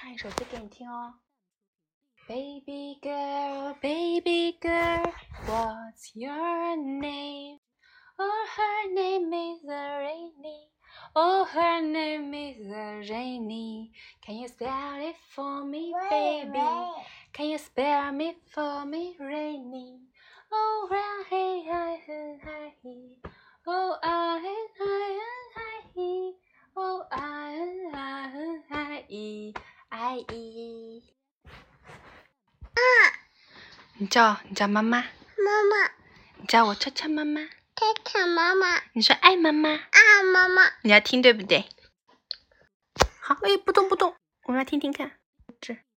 唱一首歌给你听哦。Baby girl, baby girl, what's your name? Oh, her name is Rainy. Oh, her name is Rainy. Can you spell it for me, baby? Can you spell me for me, Rainy? Oh, hey, hi, hi, hi, hi. Oh, I, I, I, I, I. 你叫你叫妈妈，妈妈，你叫我悄悄妈妈，看看妈妈，你说爱妈妈，爱，妈妈，你要听对不对？好，哎，不动不动，我们来听听看。这